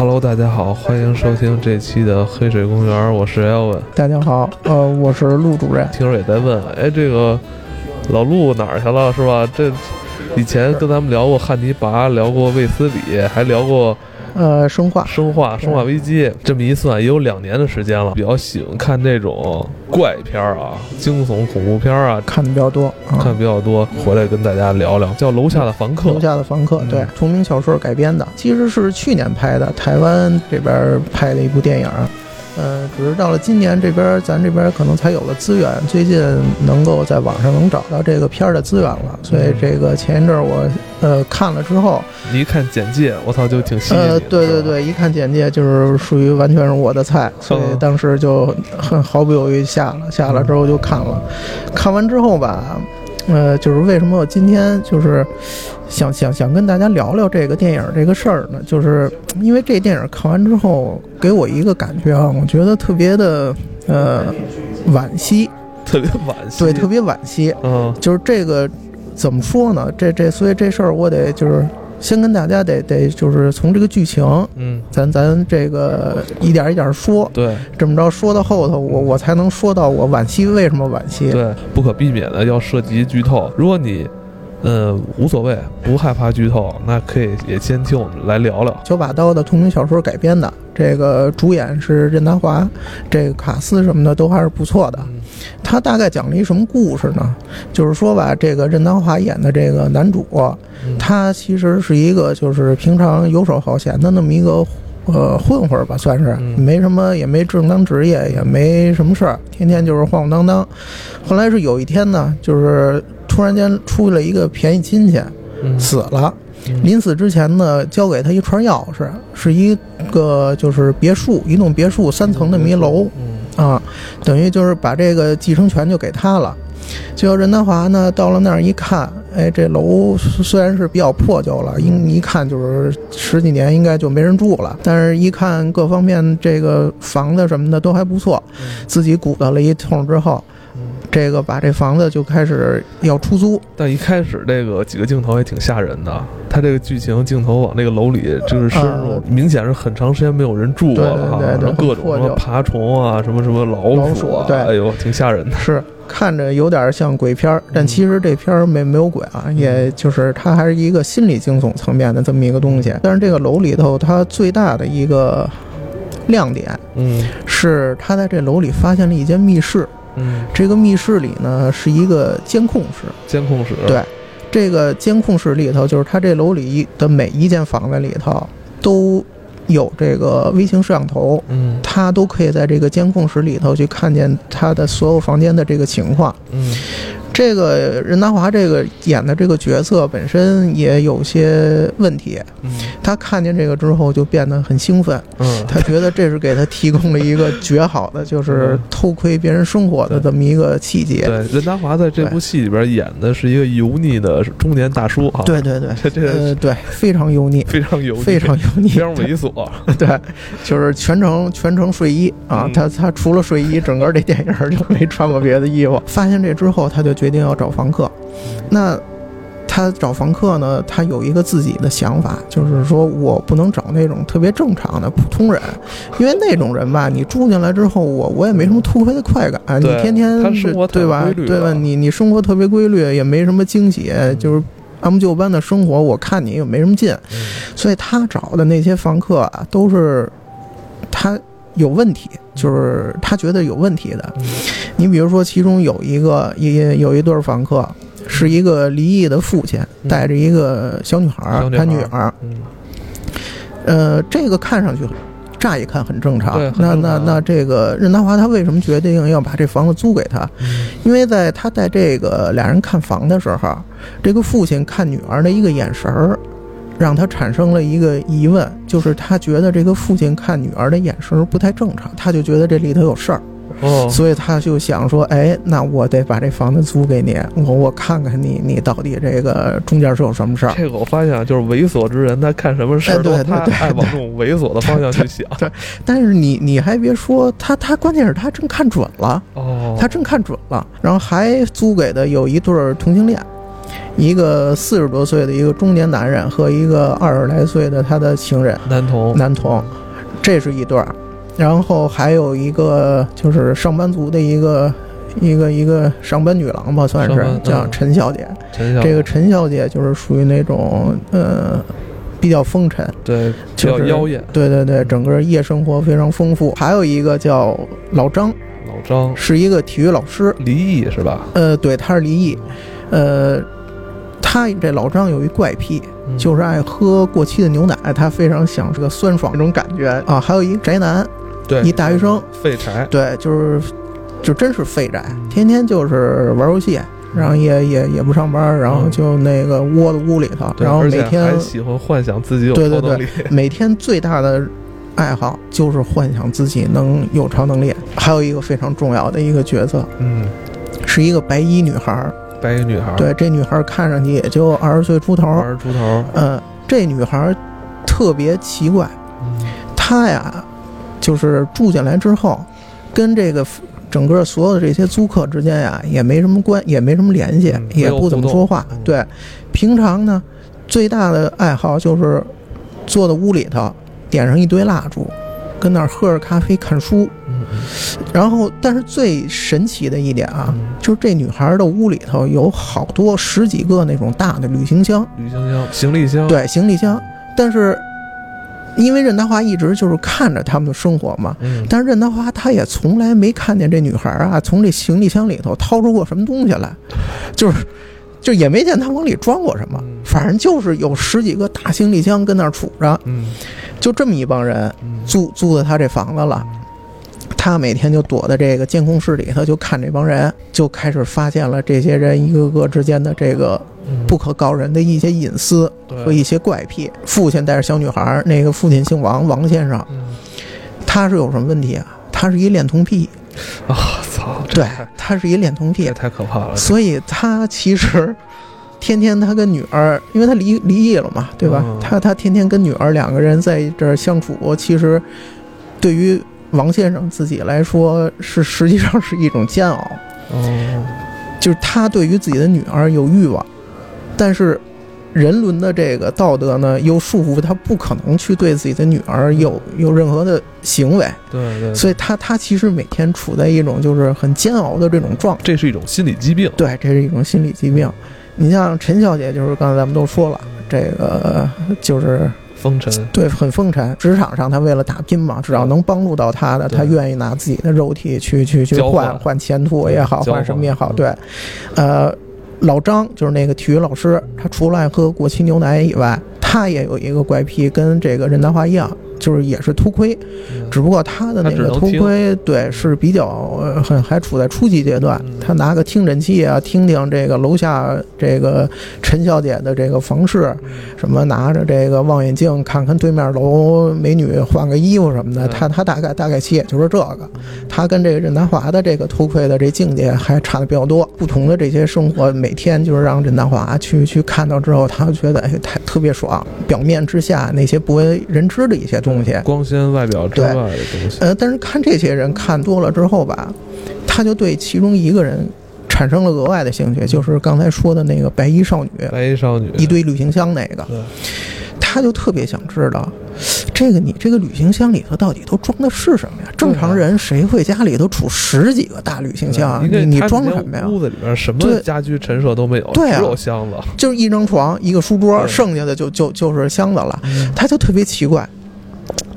Hello，大家好，欢迎收听这期的黑水公园，我是 Elvin。大家好，呃，我是陆主任。听说也在问，哎，这个老陆哪儿去了，是吧？这以前跟咱们聊过汉尼拔，聊过卫斯理，还聊过。呃，生化，生化，生化危机，这么一算也有两年的时间了。比较喜欢看这种怪片儿啊，惊悚恐怖片儿啊，看的比较多，看比较多。回来跟大家聊聊，叫《楼下的房客》。楼下的房客，对，同名小说改编的，其实是去年拍的，台湾这边拍的一部电影。呃，只是到了今年这边，咱这边可能才有了资源，最近能够在网上能找到这个片儿的资源了，所以这个前一阵我呃看了之后，你一看简介，我操，就挺吸引。呃，对对对，一看简介就是属于完全是我的菜，所以当时就很毫不犹豫下了，下了之后就看了，看完之后吧。呃，就是为什么我今天就是想想想跟大家聊聊这个电影这个事儿呢？就是因为这电影看完之后给我一个感觉啊，我觉得特别的呃惋惜，特别惋惜，对，特别惋惜。嗯，就是这个怎么说呢？这这所以这事儿我得就是。先跟大家得得就是从这个剧情，嗯，咱咱这个一点一点说，对，这么着说到后头，我我才能说到我惋惜为什么惋惜，对，不可避免的要涉及剧透。如果你，呃，无所谓，不害怕剧透，那可以也先听我们来聊聊九把刀的同名小说改编的，这个主演是任达华，这个卡斯什么的都还是不错的。他大概讲了一什么故事呢？就是说吧，这个任达华演的这个男主，他其实是一个就是平常游手好闲的那么一个呃混混吧，算是没什么，也没正当职业，也没什么事儿，天天就是晃晃荡荡。后来是有一天呢，就是突然间出了一个便宜亲戚，死了，临死之前呢，交给他一串钥匙，是一个就是别墅，一栋别墅三层的一楼。啊，等于就是把这个继承权就给他了。结果任达华呢，到了那儿一看，哎，这楼虽然是比较破旧了，一一看就是十几年应该就没人住了。但是一看各方面这个房子什么的都还不错，自己鼓捣了一通之后。这个把这房子就开始要出租，但一开始这个几个镜头也挺吓人的。他这个剧情镜头往那个楼里就是深入，明显是很长时间没有人住过了哈，各种什么爬虫啊，什么什么老鼠啊，对，哎呦，挺吓人的。是看着有点像鬼片儿，但其实这片儿没没有鬼啊，也就是它还是一个心理惊悚层面的这么一个东西。但是这个楼里头，它最大的一个亮点，嗯，是他在这楼里发现了一间密室。嗯，这个密室里呢是一个监控室，监控室。对，这个监控室里头就是他这楼里的每一间房子里头都有这个微型摄像头，嗯，他都可以在这个监控室里头去看见他的所有房间的这个情况，嗯。这个任达华这个演的这个角色本身也有些问题，他看见这个之后就变得很兴奋，嗯。他觉得这是给他提供了一个绝好的，就是偷窥别人生活的这么一个契机。对，任达华在这部戏里边演的是一个油腻的中年大叔啊，对对对，这对非常油腻，非常油腻，非常油腻，非常猥琐，对，就是全程全程睡衣啊，他他除了睡衣，整个这电影就没穿过别的衣服。发现这之后，他就决。一定要找房客，那他找房客呢？他有一个自己的想法，就是说我不能找那种特别正常的普通人，因为那种人吧，你住进来之后，我我也没什么突飞的快感，你天天是对吧？对吧？你你生活特别规律，也没什么惊喜，就是按部就班的生活，我看你也没什么劲，所以他找的那些房客啊，都是他。有问题，就是他觉得有问题的。你比如说，其中有一个也有一对房客，是一个离异的父亲，带着一个小女孩，他女儿。呃，这个看上去，乍一看很正常。那那那，这个任达华他为什么决定要把这房子租给他？因为在他带这个俩人看房的时候，这个父亲看女儿的一个眼神儿。让他产生了一个疑问，就是他觉得这个父亲看女儿的眼神不太正常，他就觉得这里头有事儿，哦，所以他就想说，哎，那我得把这房子租给你，我我看看你你到底这个中间是有什么事儿。这个我发现啊，就是猥琐之人，他看什么事儿都他 爱往这种猥琐的方向去想。对，但是你你还别说，他他关键是他真看准了，哦，他真看准了，然后还租给的有一对同性恋。一个四十多岁的一个中年男人和一个二十来岁的他的情人男童，男童，这是一对儿。然后还有一个就是上班族的一个一个一个上班女郎吧，算是叫嗯陈小姐。陈小姐这个陈小姐就是属于那种呃比较风尘，对比就是较妖艳，对对对，整个夜生活非常丰富。还有一个叫老张，老张是一个体育老师，离异是吧？呃，对，他是离异，呃，他这老张有一怪癖，嗯就是爱喝过期的牛奶，他非常想这个酸爽那种感觉啊。还有一个宅男，对一大学生，废柴，对，就是就真是废宅嗯，天天就是玩游戏。然后也也也不上班，然后嗯就那个窝在屋里头，对然后每天还喜欢幻想自己有对对超能力，每天最大的爱好就是幻想自己能有超能力。还有一个非常重要的一个角色，嗯，是一个白衣女孩儿。白衣女孩，对，这女孩儿看上去也就二十岁出头。二十出头，呃，这女孩儿特别奇怪，嗯她呀，就是住进来之后，跟这个整个所有的这些租客之间呀，也没什么关，也没什么联系，嗯也不怎么说话。对，平常呢，最大的爱好就是坐在屋里头，点上一堆蜡烛，跟那儿喝着咖啡看书。然后，但是最神奇的一点啊，嗯就是这女孩的屋里头有好多十几个那种大的旅行箱，旅行箱、行李箱，对，行李箱。但是因为任达华一直就是看着他们的生活嘛，嗯，但是任达华他也从来没看见这女孩啊从这行李箱里头掏出过什么东西来，就是就也没见他往里装过什么嗯，反正就是有十几个大行李箱跟那儿杵着，嗯就这么一帮人嗯，租租的他这房子了。他每天就躲在这个监控室里头，就看这帮人，就开始发现了这些人一个个之间的这个嗯。不可告人的一些隐私和，一些怪癖。父亲带着小女孩儿，那个父亲姓王，王先生，嗯。他是有什么问题啊？他是一恋童癖，啊，操，对，他是一恋童癖。这，太可怕了，所以他其实天天他跟女儿，因为他离离异了嘛，对吧？嗯。他他天天跟女儿两个人在这儿相处，其实对于王先生自己来说是实际上是一种煎熬，哦，就是他对于自己的女儿有欲望，但是。人伦的这个道德呢，又束缚他不可能去对自己的女儿有有任何的行为，对对，所以他他其实每天处在一种就是很煎熬的这种状态。这是一种心理疾病，对，这是一种心理疾病。你像陈小姐，就是刚才咱们都说了，这个就是风尘，对很风尘，职场上他为了打拼嘛，只要能帮助到他的，对。她愿意拿自己的肉体去去去换换换前途也好，换换什么也好，嗯。对，呃。老张就是那个体育老师，他除了爱喝过期牛奶以外，他也有一个怪癖，跟这个任达华一样，就是也是秃盔，嗯只不过他的那个头盔，对，是比较呃很还处在初级阶段嗯。他拿个听诊器啊，听听这个楼下这个陈小姐的这个房事，什么拿着这个望远镜看看对面楼美女换个衣服什么的。嗯他他大概大概其也就是这个。他跟这个任达华的这个偷窥的这境界还差的比较多。不同的这些生活，每天就是让任达华去去看到之后，他觉得哎，太特别爽。表面之下那些不为人知的一些东西，光鲜外表之外的东西，呃，但是看这些人看多了之后吧，他就对其中一个人产生了额外的兴趣，就是刚才说的那个白衣少女，白衣少女，一堆旅行箱那个，对，他就特别想知道，这个你这个旅行箱里头到底都装的是什么呀？正常人谁会家里头储十几个大旅行箱啊？你你装什么呀？屋子里边什么家居陈设都没有，对啊只有箱子，就是一张床，一个书桌，剩下的就就就是箱子了。嗯他就特别奇怪。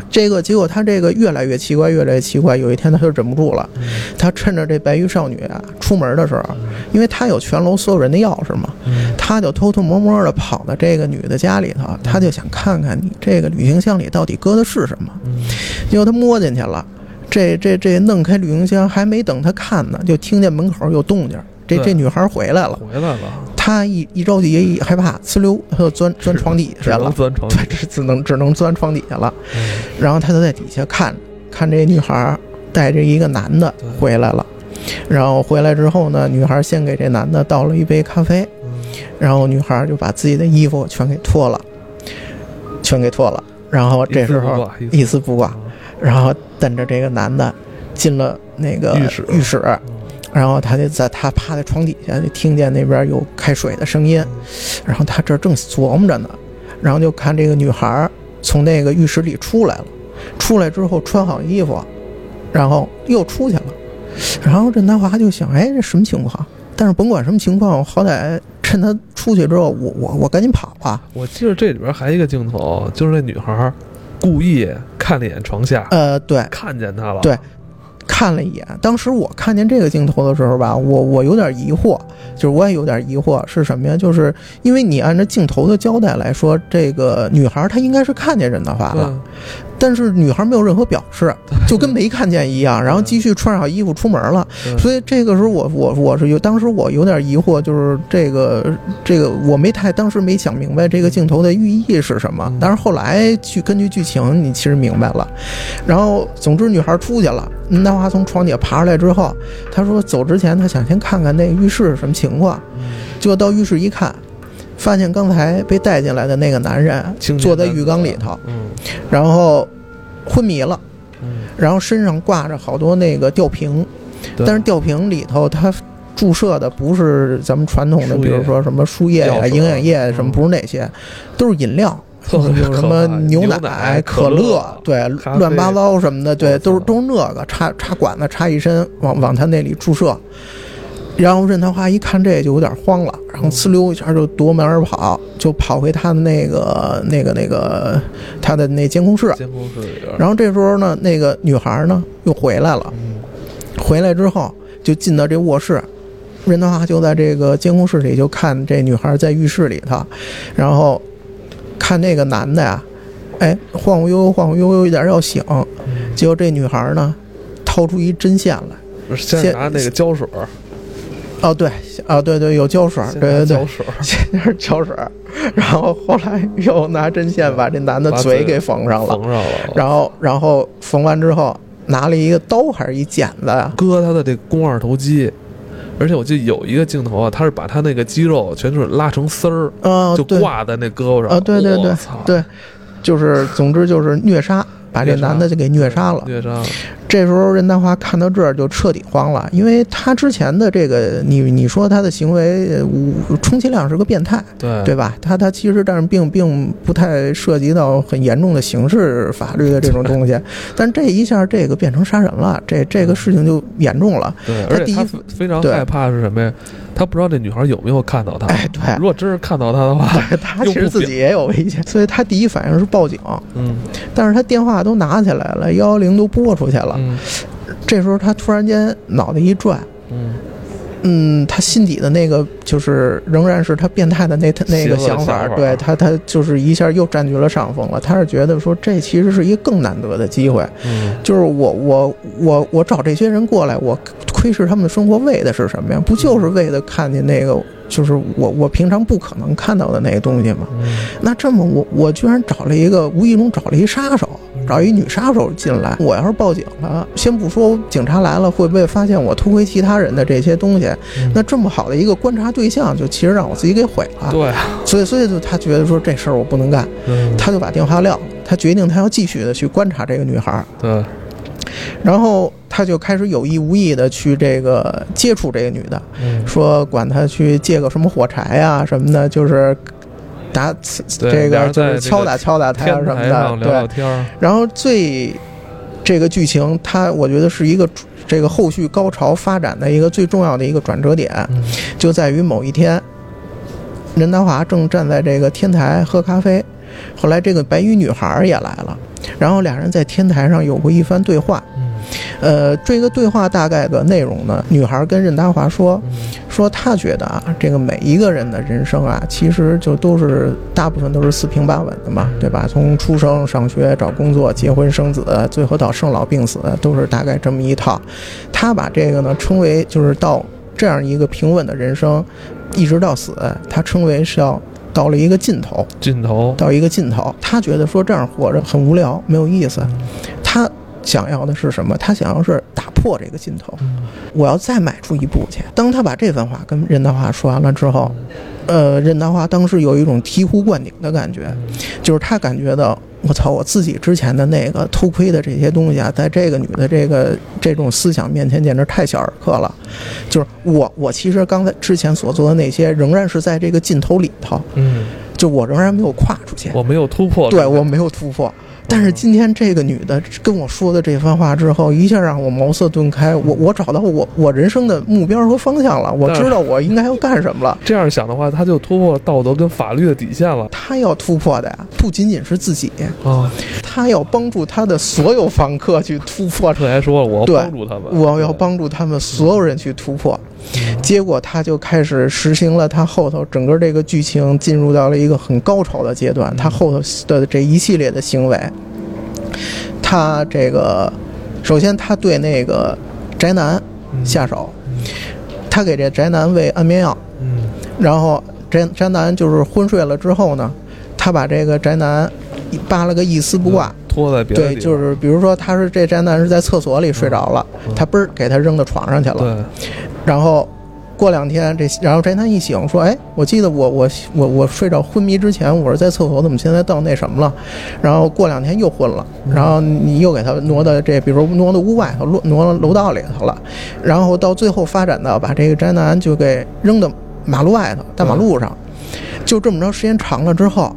这个结果，他这个越来越奇怪，越来越奇怪。有一天，他就忍不住了，他趁着这白衣少女啊出门的时候，因为他有全楼所有人的钥匙嘛，嗯他就偷偷摸摸的跑到这个女的家里头，他就想看看你这个旅行箱里到底搁的是什么。嗯结果他摸进去了，这这这弄开旅行箱，还没等他看呢，就听见门口有动静。这这女孩回来了，回来了，他一一着急一害怕，呲溜，他就钻钻床底下了。钻床对，只 只能只能钻床底下了。嗯。然后他就在底下看，看这女孩儿带着一个男的回来了。然后回来之后呢，女孩先给这男的倒了一杯咖啡，嗯。然后女孩就把自己的衣服全给脱了，全给脱了。然后这时候一一丝不挂，然后等着这个男的进了那个浴室。浴室，然后他就在他趴在床底下，就听见那边有开水的声音，然后他这正琢磨着呢，然后就看这个女孩从那个浴室里出来了，出来之后穿好衣服，然后又出去了，然后这南华就想，哎，这什么情况？但是甭管什么情况，我好歹趁他出去之后，我我我赶紧跑吧。我记得这里边还有一个镜头，就是那女孩故意看了一眼床下，呃，对，看见他了，对。看了一眼，当时我看见这个镜头的时候吧，我我有点疑惑，就是我也有点疑惑是什么呀？就是因为你按照镜头的交代来说，这个女孩她应该是看见任达华了，但是女孩没有任何表示，就跟没看见一样，然后继续穿上衣服出门了。所以这个时候我我我是有，当时我有点疑惑，就是这个这个我没太当时没想明白这个镜头的寓意是什么，但是后来去根据剧情你其实明白了。然后总之女孩出去了。任达华从床底下爬出来之后，他说走之前他想先看看那浴室什么情况，结果到浴室一看，发现刚才被带进来的那个男人坐在浴缸里头，然后昏迷了，然后身上挂着好多那个吊瓶，但是吊瓶里头他注射的不是咱们传统的，比如说什么输液呀、营养液什么，不是那些，都是饮料。有什么牛奶、可乐，对，乱八糟什么的，对，都是都是那个插插管子插一身，往往他那里注射。然后任达华一看这就有点慌了，然后呲溜一下就夺门而跑，就跑回他的那个那个那个他的那监控室。监控室。然后这时候呢，那个女孩呢又回来了，回来之后就进到这卧室，任达华就在这个监控室里就看这女孩在浴室里头，然后。看那个男的呀，哎，晃晃悠悠，晃晃悠悠，一点要醒，结果这女孩呢，掏出一针线来，先拿那个胶水哦，对，啊，对对，有胶水对对对，胶水先是胶水然后后来又拿针线把这男的嘴给缝上了，缝上了，然后然后缝完之后，拿了一个刀还是一剪子呀，割他的这肱二头肌。而且我记得有一个镜头啊，他是把他那个肌肉全是拉成丝儿，就挂在那胳膊上。啊，对对对，对，就是总之就是虐杀。把这男的就给虐杀了。虐杀了。这时候任达华看到这儿就彻底慌了，因为他之前的这个，你你说他的行为，充其量是个变态，对对吧？他他其实但是并并不太涉及到很严重的刑事法律的这种东西，但这一下这个变成杀人了，这这个事情就严重了。对，而且他非常害怕是什么呀？他不知道这女孩有没有看到他。哎，对，如果真是看到他的话，他其实自己也有危险，所以他第一反应是报警。嗯，但是他电话都拿起来了，幺幺零都拨出去了。嗯，这时候他突然间脑袋一转。嗯。嗯，他心底的那个就是仍然是他变态的那他那个想法，对他他就是一下又占据了上风了。他是觉得说这其实是一个更难得的机会，就是我我我我找这些人过来，我窥视他们的生活为的是什么呀？不就是为了看见那个就是我我平常不可能看到的那个东西吗？那这么我我居然找了一个无意中找了一杀手。找一女杀手进来，我要是报警了，先不说警察来了会不会发现我偷窥其他人的这些东西，那这么好的一个观察对象，就其实让我自己给毁了。对，所以所以就他觉得说这事儿我不能干，他就把电话撂了，他决定他要继续的去观察这个女孩。对，然后他就开始有意无意的去这个接触这个女的，说管她去借个什么火柴呀什么的，就是。打这个就是敲打敲打他什么的，对。然后最这个剧情，它我觉得是一个这个后续高潮发展的一个最重要的一个转折点，就在于某一天，任达华正站在这个天台喝咖啡，后来这个白衣女孩也来了，然后俩人在天台上有过一番对话。呃，这个对话大概的内容呢，女孩跟任达华说，说她觉得啊，这个每一个人的人生啊，其实就都是大部分都是四平八稳的嘛，对吧？从出生、上学、找工作、结婚生子，最后到生老病死，都是大概这么一套。她把这个呢称为就是到这样一个平稳的人生，一直到死，她称为是要到了一个尽头，尽头到一个尽头。她觉得说这样活着很无聊，没有意思。她。想要的是什么？他想要是打破这个镜头，我要再迈出一步去。当他把这番话跟任达华说完了之后，呃，任达华当时有一种醍醐灌顶的感觉，就是他感觉到我操，我自己之前的那个偷窥的这些东西啊，在这个女的这个这种思想面前，简直太小儿科了。就是我，我其实刚才之前所做的那些，仍然是在这个镜头里头，嗯，就我仍然没有跨出去，我没有突破，对我没有突破。但是今天这个女的跟我说的这番话之后，一下让我茅塞顿开。我我找到我我人生的目标和方向了，我知道我应该要干什么了。这样想的话，他就突破道德跟法律的底线了。他要突破的呀，不仅仅是自己啊，他要帮助他的所有房客去突破。这还说了，我要帮助他们，我要帮助他们所有人去突破。结果他就开始实行了他后头整个这个剧情进入到了一个很高潮的阶段。他后头的这一系列的行为。他这个，首先他对那个宅男下手，他给这宅男喂安眠药，然后宅宅男就是昏睡了之后呢，他把这个宅男扒了个一丝不挂，拖在别对，就是比如说他是这宅男是在厕所里睡着了，他嘣儿给他扔到床上去了，对，然后。过两天，这然后宅男一醒说：“哎，我记得我我我我睡着昏迷之前，我是在厕所，怎么现在到那什么了？然后过两天又昏了，然后你又给他挪到这，比如挪到屋外头，挪挪到楼道里头了，然后到最后发展到把这个宅男就给扔到马路外头，大马路上，就这么着，时间长了之后。”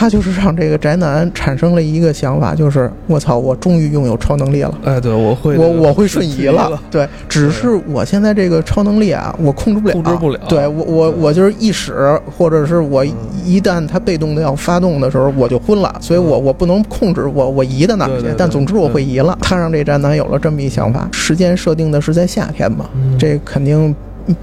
他就是让这个宅男产生了一个想法，就是我操，我终于拥有超能力了。哎，对，我会，我我会瞬移了。对，只是我现在这个超能力啊，我控制不了。控制不了。对我，我我就是一使，或者是我一旦他被动的要发动的时候，我就昏了。所以我我不能控制我我移到哪去，但总之我会移了。他让这宅男有了这么一想法，时间设定的是在夏天嘛，这肯定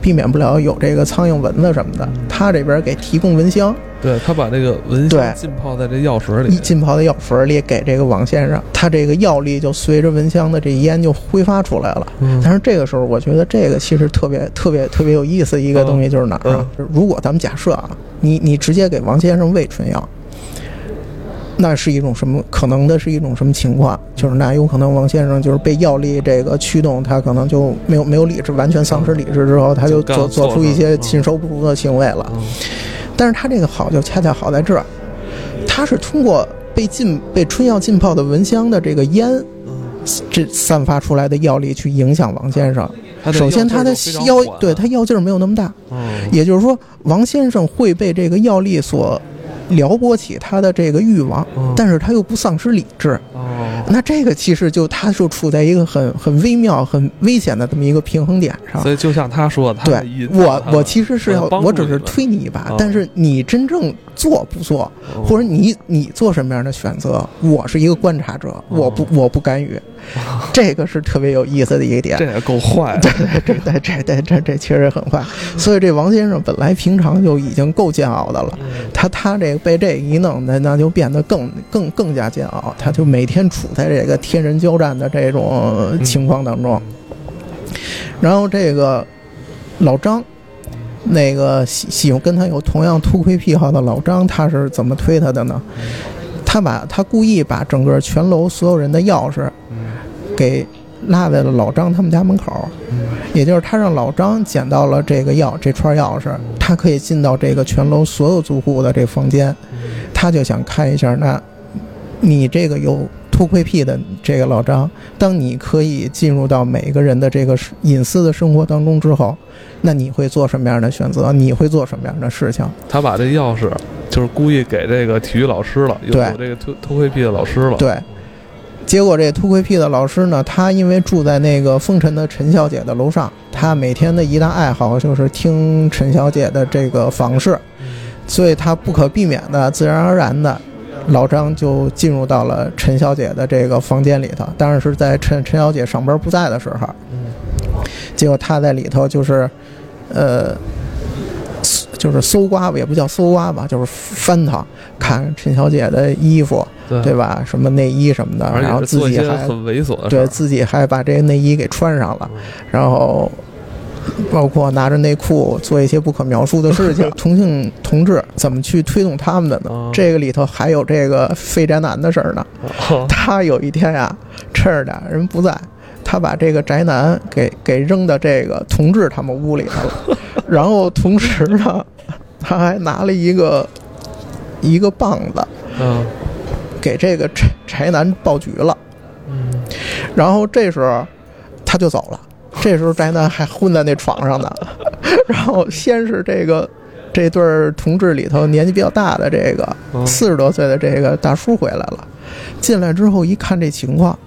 避免不了有这个苍蝇、蚊子什么的。他这边给提供蚊香。对他把这个蚊香浸泡在这药水里，一浸泡在药水里给这个王先生，他这个药力就随着蚊香的这烟就挥发出来了。但是这个时候，我觉得这个其实特别特别特别有意思一个东西就是哪儿啊？如果咱们假设啊，你你直接给王先生喂春药，那是一种什么可能的是一种什么情况？就是那有可能王先生就是被药力这个驱动，他可能就没有没有理智，完全丧失理智之后，他就做做出一些禽兽不如的行为了。但是他这个好就恰恰好在这儿，他是通过被浸被春药浸泡的蚊香的这个烟，这散发出来的药力去影响王先生。首先他的药对他药劲儿没有那么大，也就是说王先生会被这个药力所。撩拨起他的这个欲望，但是他又不丧失理智。哦，那这个其实就他就处在一个很很微妙、很危险的这么一个平衡点上。所以就像他说的，对我我其实是要我只是推你一把，但是你真正做不做，或者你你做什么样的选择，我是一个观察者，我不我不干预。这个是特别有意思的一个点，这也够坏。对对对，这这这这确实很坏。所以这王先生本来平常就已经够煎熬的了，他他这个被这一弄，那那就变得更更更加煎熬。他就每天处在这个天人交战的这种情况当中。然后这个老张，那个喜喜欢跟他有同样偷窥癖好的老张，他是怎么推他的呢？他把他故意把整个全楼所有人的钥匙，给落在了老张他们家门口，也就是他让老张捡到了这个钥这串钥匙，他可以进到这个全楼所有住户的这房间，他就想看一下，那你这个有偷窥癖的这个老张，当你可以进入到每个人的这个隐私的生活当中之后，那你会做什么样的选择？你会做什么样的事情？他把这钥匙。就是故意给这个体育老师了，有这个偷偷窥癖的老师了。对，结果这偷窥癖的老师呢，他因为住在那个风尘的陈小姐的楼上，他每天的一大爱好就是听陈小姐的这个房事，所以他不可避免的、自然而然的，老张就进入到了陈小姐的这个房间里头。当然是在陈陈小姐上班不在的时候，结果他在里头就是，呃。就是搜刮吧，也不叫搜刮吧，就是翻他，看陈小姐的衣服，对吧？什么内衣什么的，然后自己还很猥琐，对自己还把这个内衣给穿上了，然后包括拿着内裤做一些不可描述的事情。同性同志怎么去推动他们的呢？这个里头还有这个废宅男的事儿呢。他有一天呀，趁着俩人不在。他把这个宅男给给扔到这个同志他们屋里头了，然后同时呢，他还拿了一个一个棒子，嗯，给这个宅 宅男爆菊了。嗯，然后这时候他就走了。这时候宅男还昏在那床上呢。然后先是这个这对儿同志里头年纪比较大的这个嗯四十多岁的这个大叔回来了，进来之后一看这情况，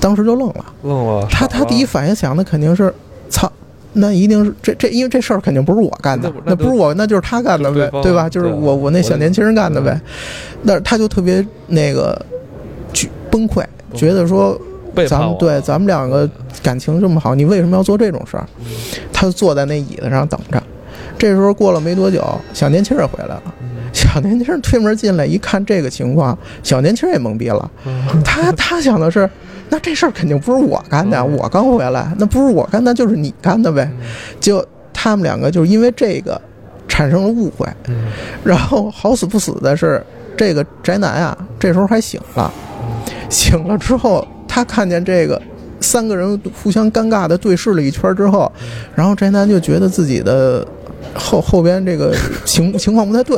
当时就愣了。愣了。他他第一反应想的肯定是，操，那一定是这这，因为这事儿肯定不是我干的那不，是我，那就是他干的呗对，对吧？就是对我我那小年轻人干的呗。那他就特别那个，去崩溃，觉得说咱们对咱们两个感情这么好，你为什么要做这种事儿？嗯他就坐在那椅子上等着。这时候过了没多久，小年轻人回来了。嗯 小年轻人推门进来，一看这个情况，小年轻人也懵逼了。嗯 他他想的是，那这事儿肯定不是我干的，嗯我刚回来，那不是我干，那就是你干的呗。结果他们两个就是因为这个产生了误会，嗯然后好死不死的是，这个宅男啊，这时候还醒了，醒了之后，他看见这个三个人互相尴尬的对视了一圈之后，然后宅男就觉得自己的后后边这个情 情况不太对，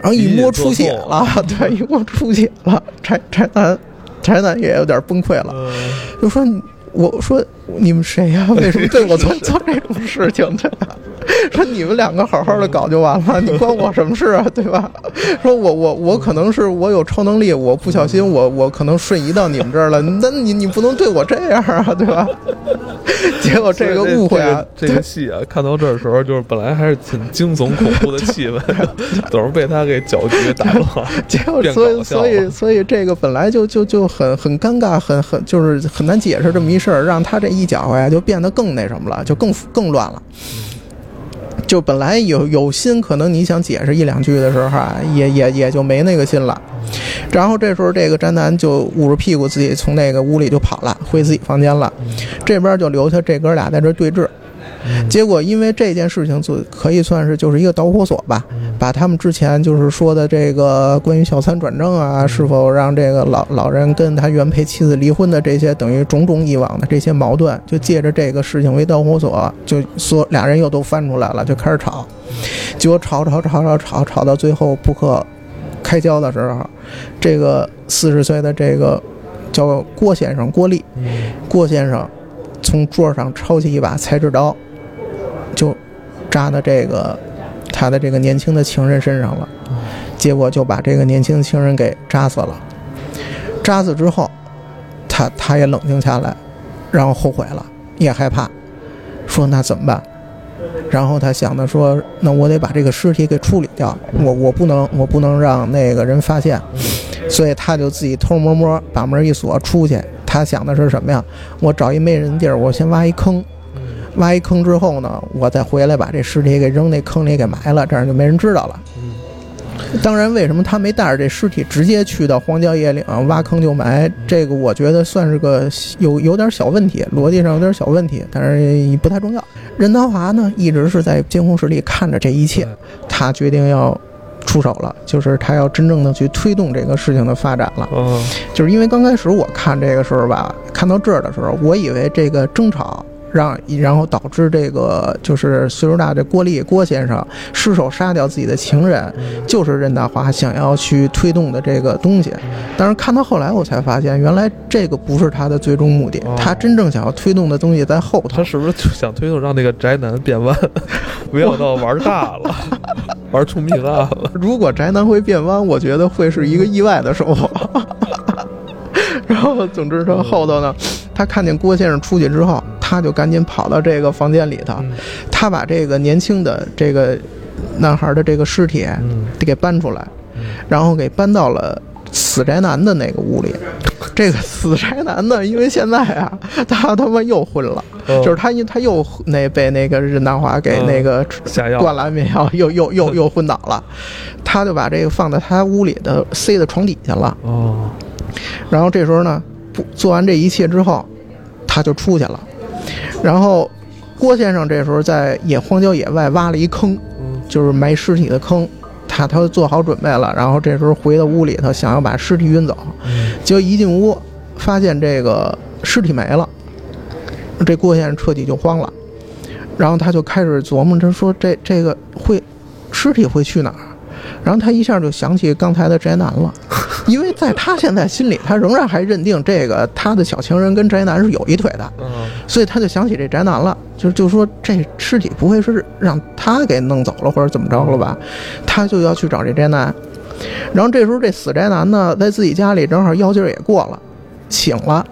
然后一摸出血了，对，一摸出血了，宅宅男宅男也有点崩溃了，嗯就说我说你们谁呀、为什么对我做 做这种事情？对吧？说你们两个好好的搞就完了，你关我什么事啊？对吧？说我我我可能是我有超能力，我不小心我我可能瞬移到你们这儿了，那你你不能对我这样啊，对吧？结果这个误会啊，这个这个戏啊，看到这儿的时候，就是本来还是挺惊悚恐怖的气氛，总是被他给搅局打乱。结果所以所以所以这个本来就就就很很尴尬，很很就是很难解释这么一事儿，让他这一搅和呀，就变得更那什么了，就更更乱了。就本来有有心，可能你想解释一两句的时候啊，也也也就没那个心了。然后这时候，这个宅男就捂着屁股自己从那个屋里就跑了，回自己房间了。这边就留下这哥俩在这对峙。结果因为这件事情，就可以算是就是一个导火索吧，把他们之前就是说的这个关于小三转正啊，是否让这个老老人跟他原配妻子离婚的这些等于种种以往的这些矛盾，就借着这个事情为导火索，就说俩人又都翻出来了，就开始吵。结果吵吵吵吵吵吵到最后不可开交的时候，这个四十岁的这个叫郭先生郭丽，郭先生从桌上抄起一把裁纸刀，就扎到这个他的这个年轻的情人身上了，结果就把这个年轻的情人给扎死了。扎死之后，他他也冷静下来，然后后悔了，也害怕，说那怎么办？然后他想的说，那我得把这个尸体给处理掉，我我不能我不能让那个人发现，所以他就自己偷摸摸把门一锁出去。他想的是什么呀？我找一没人地儿，我先挖一坑，挖一坑之后呢，我再回来把这尸体给扔那坑里给埋了，这样就没人知道了。当然，为什么他没带着这尸体直接去到荒郊野岭挖坑就埋？这个我觉得算是个有有点小问题，逻辑上有点小问题，但是不太重要。任达华呢，一直是在监控室里看着这一切，他决定要出手了，就是他要真正的去推动这个事情的发展了。嗯就是因为刚开始我看这个时候吧，看到这儿的时候，我以为这个争吵让然后导致这个就是岁数大的郭丽郭先生失手杀掉自己的情人，就是任达华想要去推动的这个东西。但是看到后来，我才发现原来这个不是他的最终目的哦，他真正想要推动的东西在后头他。是不是就想推动让那个宅男变弯？没想到玩大了，玩出命案了。如果宅男会变弯，我觉得会是一个意外的收获。然后，总之说后头呢，他看见郭先生出去之后，他就赶紧跑到这个房间里头，嗯。他把这个年轻的这个男孩的这个尸体嗯。给搬出来，然后给搬到了死宅男的那个屋里。这个死宅男呢，因为现在啊，他他妈又昏了，哦。就是他因他又那被那个任达华给那个灌了安眠药，又又又又昏倒了，他就把这个放在他屋里的塞到床底下了。哦，然后这时候呢，不做完这一切之后，他就出去了。然后郭先生这时候在野荒郊野外挖了一坑，嗯就是埋尸体的坑。他他做好准备了，然后这时候回到屋里头，想要把尸体运走，嗯结果一进屋发现这个尸体没了，这郭先生彻底就慌了，然后他就开始琢磨着说这这个会尸体会去哪儿？然后他一下就想起刚才的宅男了，因为在他现在心里，他仍然还认定这个他的小情人跟宅男是有一腿的，嗯所以他就想起这宅男了，就就说这尸体不会是让他给弄走了或者怎么着了吧？他就要去找这宅男。然后这时候这死宅男呢，在自己家里正好药劲儿也过了，醒了。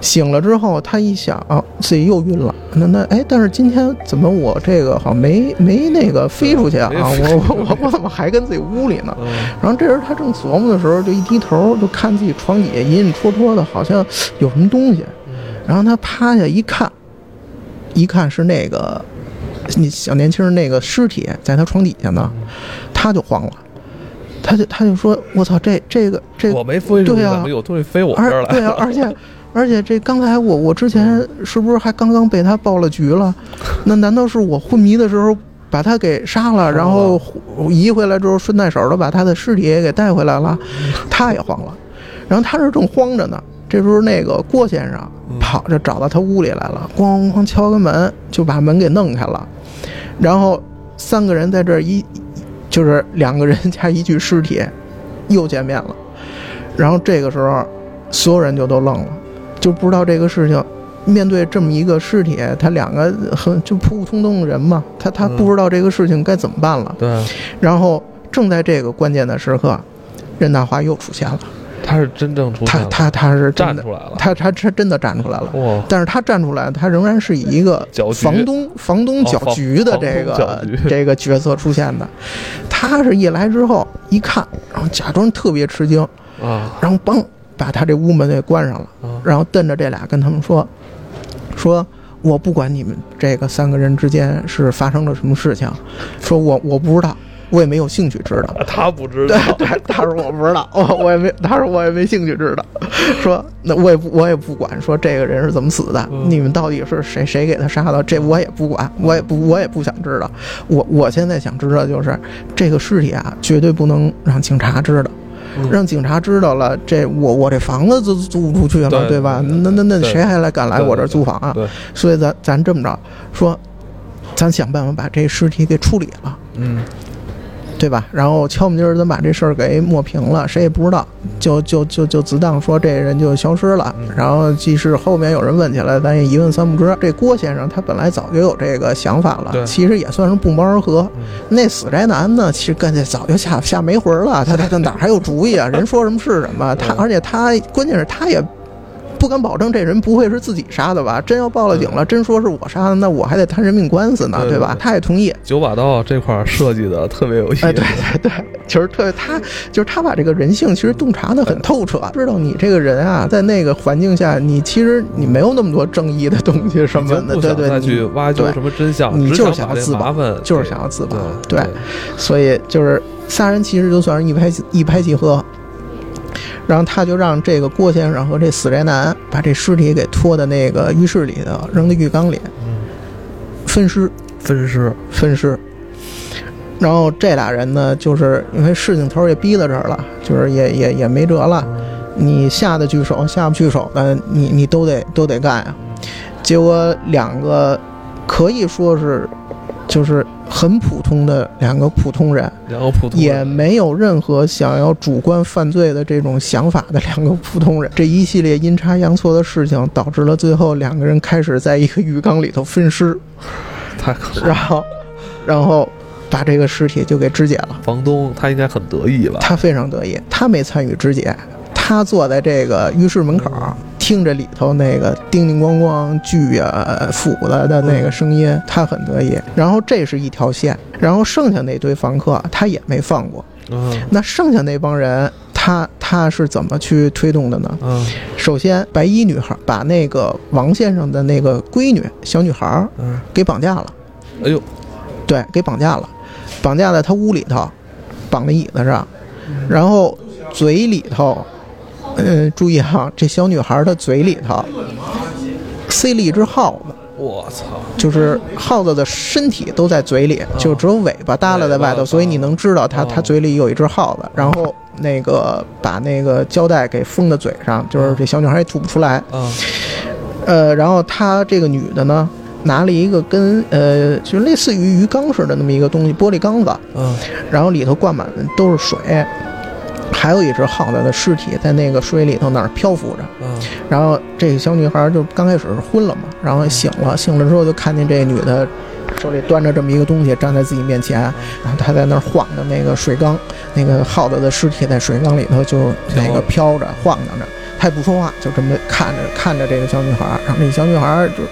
醒了之后，他一想，啊、自己又晕了。那那哎，但是今天怎么我这个好像没没那个飞出去啊？没我我我我怎么还跟自己屋里呢？嗯然后这时他正琢磨的时候，就一低头就看自己床底下隐隐绰绰的，好像有什么东西。然后他趴下一看，一看是那个你小年轻那个尸体在他床底下呢，他就慌了，他就他就说：“我操，这这个这我没飞出去，对啊怎么有东西飞我这儿来？而对啊，而且而且这刚才我我之前是不是还刚刚被他爆了局了？那难道是我昏迷的时候把他给杀了，然后移回来之后顺带手的把他的尸体也给带回来了？他也慌了，然后他这正慌着呢。这时候那个郭先生跑着找到他屋里来了，咣咣敲个门，就把门给弄开了，然后三个人在这儿一就是两个人加一具尸体，又见面了。然后这个时候，所有人就都愣了，就不知道这个事情。面对这么一个尸体，他两个很就普普通通的人嘛，他他嗯不知道这个事情该怎么办了。对，然后正在这个关键的时刻，任大华又出现了，他是真正出现了，他他他是站出来了，他他他真的站出来了。哇，但是他站出来，他仍然是以一个房东房东搅局的这个局这个角色出现的。他是一来之后一看，然后假装特别吃惊，啊然后梆把他这屋门给关上了，啊然后瞪着这俩跟他们说：“说我不管你们这个三个人之间是发生了什么事情，说我我不知道，我也没有兴趣知道。”他不知对道，对对，他说我不知道，我我也没，他说我也没兴趣知道，说那我也不我也不管，说这个人是怎么死的，嗯你们到底是谁谁给他杀的，这我也不管，我也不我也不想知道，我我现在想知道就是这个尸体啊，绝对不能让警察知道。嗯让警察知道了，这我我这房子都租不出去了，对对吧？那那那谁还来敢来我这儿租房啊？对，所以咱咱这么着说，咱想办法把这尸体给处理了。嗯对吧？然后敲门钉儿，咱把这事儿给抹平了，谁也不知道，就就就就自当说这人就消失了。嗯然后即使后面有人问起来，咱也一问三不知。这郭先生他本来早就有这个想法了，其实也算是不谋而合。嗯那死宅男呢，其实跟这早就下下没魂儿了，他他他哪还有主意啊？人说什么是什么，他嗯而且他关键是他也。不敢保证这人不会是自己杀的吧？真要报了警了，真说是我杀的，那我还得摊人命官司呢，对对吧？对。他也同意，九把刀这块儿设计的特别有意思，哎，对对对，就是特别他就是他把这个人性其实洞察的很透彻，知道你这个人啊，在那个环境下，你其实你没有那么多正义的东西什么的，对对，去挖掘对什么真相，你就是想要自保就是想要自保对对。所以就是仨人其实就算是一拍一拍即合。然后他就让这个郭先生和这死宅男把这尸体给拖到那个浴室里头，扔到浴缸里嗯分尸。分尸，分尸。然后这俩人呢，就是因为事情头也逼到这儿了，就是也也也没辙了。你下得去手，下不去手的，你你都得都得干啊。结果两个可以说是就是很普通的两个普通人，两个普通也没有任何想要主观犯罪的这种想法的两个普通人，这一系列阴差阳错的事情，导致了最后两个人开始在一个浴缸里头分尸，太可怕了。然后，然后把这个尸体就给肢解了。房东他应该很得意吧？他非常得意，他没参与肢解，他坐在这个浴室门口，听着里头那个叮叮咣咣锯呀、斧子的那个声音，他很得意。然后这是一条线，然后剩下那堆房客他也没放过。嗯。那剩下那帮人，他他是怎么去推动的呢？嗯。首先，白衣女孩把那个王先生的那个闺女小女孩嗯，给绑架了。哎呦，对，给绑架了，绑架在他屋里头，绑在椅子上，然后嘴里头，呃，注意哈，这小女孩的嘴里头塞了一只耗子，我操！就是耗子的身体都在嘴里，就只有尾巴耷拉在外头，所以你能知道它哦它嘴里有一只耗子。然后那个把那个胶带给封在嘴上，就是这小女孩也吐不出来。啊。呃，然后她这个女的呢，拿了一个跟呃，就类似于鱼缸似的那么一个东西，玻璃缸子，嗯然后里头灌满的都是水，还有一只耗子的尸体在那个水里头那儿漂浮着。嗯。然后这个小女孩就刚开始是昏了嘛，然后醒了，醒了之后就看见这女的手里端着这么一个东西站在自己面前，然后她在那儿晃着那个水缸，那个耗子的尸体在水缸里头就那个飘着晃荡着，她也不说话，就这么看着看着这个小女孩，然后这小女孩就。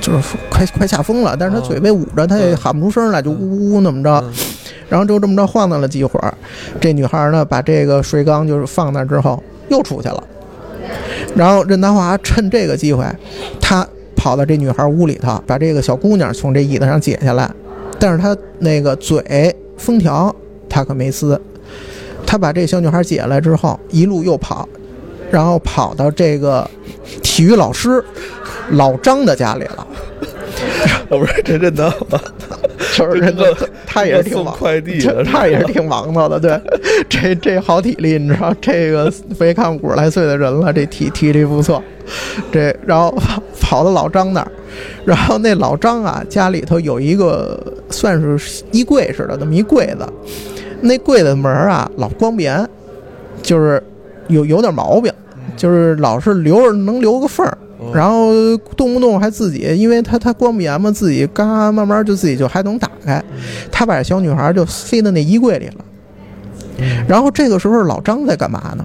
就是快快吓疯了，但是她嘴被捂着，她也喊不出声来，就呜呜呜那么着，嗯然后就这么着晃荡了几会儿，这女孩呢把这个水缸就是放那儿之后又出去了，然后任达华趁这个机会，他跑到这女孩屋里头，把这个小姑娘从这椅子上解下来，但是他那个嘴封条他可没撕，他把这小女孩解下来之后，一路又跑，然后跑到这个体育老师老张的家里了，不是这任达华，就是人家他也是挺送忙。快递的，他也是挺忙叨的，对，这这好体力，你知道，这个别看五十来岁的人了，这体体力不错，这然后跑跑到老张那儿，然后那老张啊家里头有一个算是衣柜似的那么一柜子，那柜子门儿啊老关不严，就是有有点毛病，就是老是留着能留个缝儿。然后动不动还自己，因为他他关不严嘛，自己嘎慢慢就自己就还能打开。他把小女孩就塞到那衣柜里了。然后这个时候老张在干嘛呢？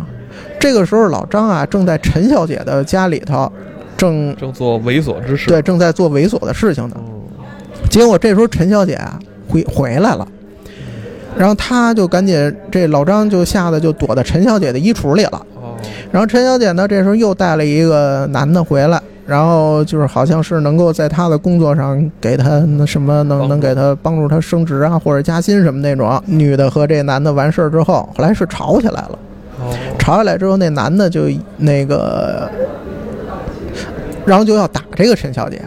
这个时候老张啊正在陈小姐的家里头，正正做猥琐之事。对正在做猥琐的事情呢。嗯，结果这时候陈小姐啊回回来了，然后他就赶紧这老张就吓得就躲在陈小姐的衣橱里了。哦，然后陈小姐呢，这时候又带了一个男的回来，然后就是好像是能够在她的工作上给她那什么能能给她帮助她升职啊或者加薪什么那种。女的和这男的完事儿之后，后来是吵起来了。哦，吵起来之后，那男的就那个，然后就要打这个陈小姐。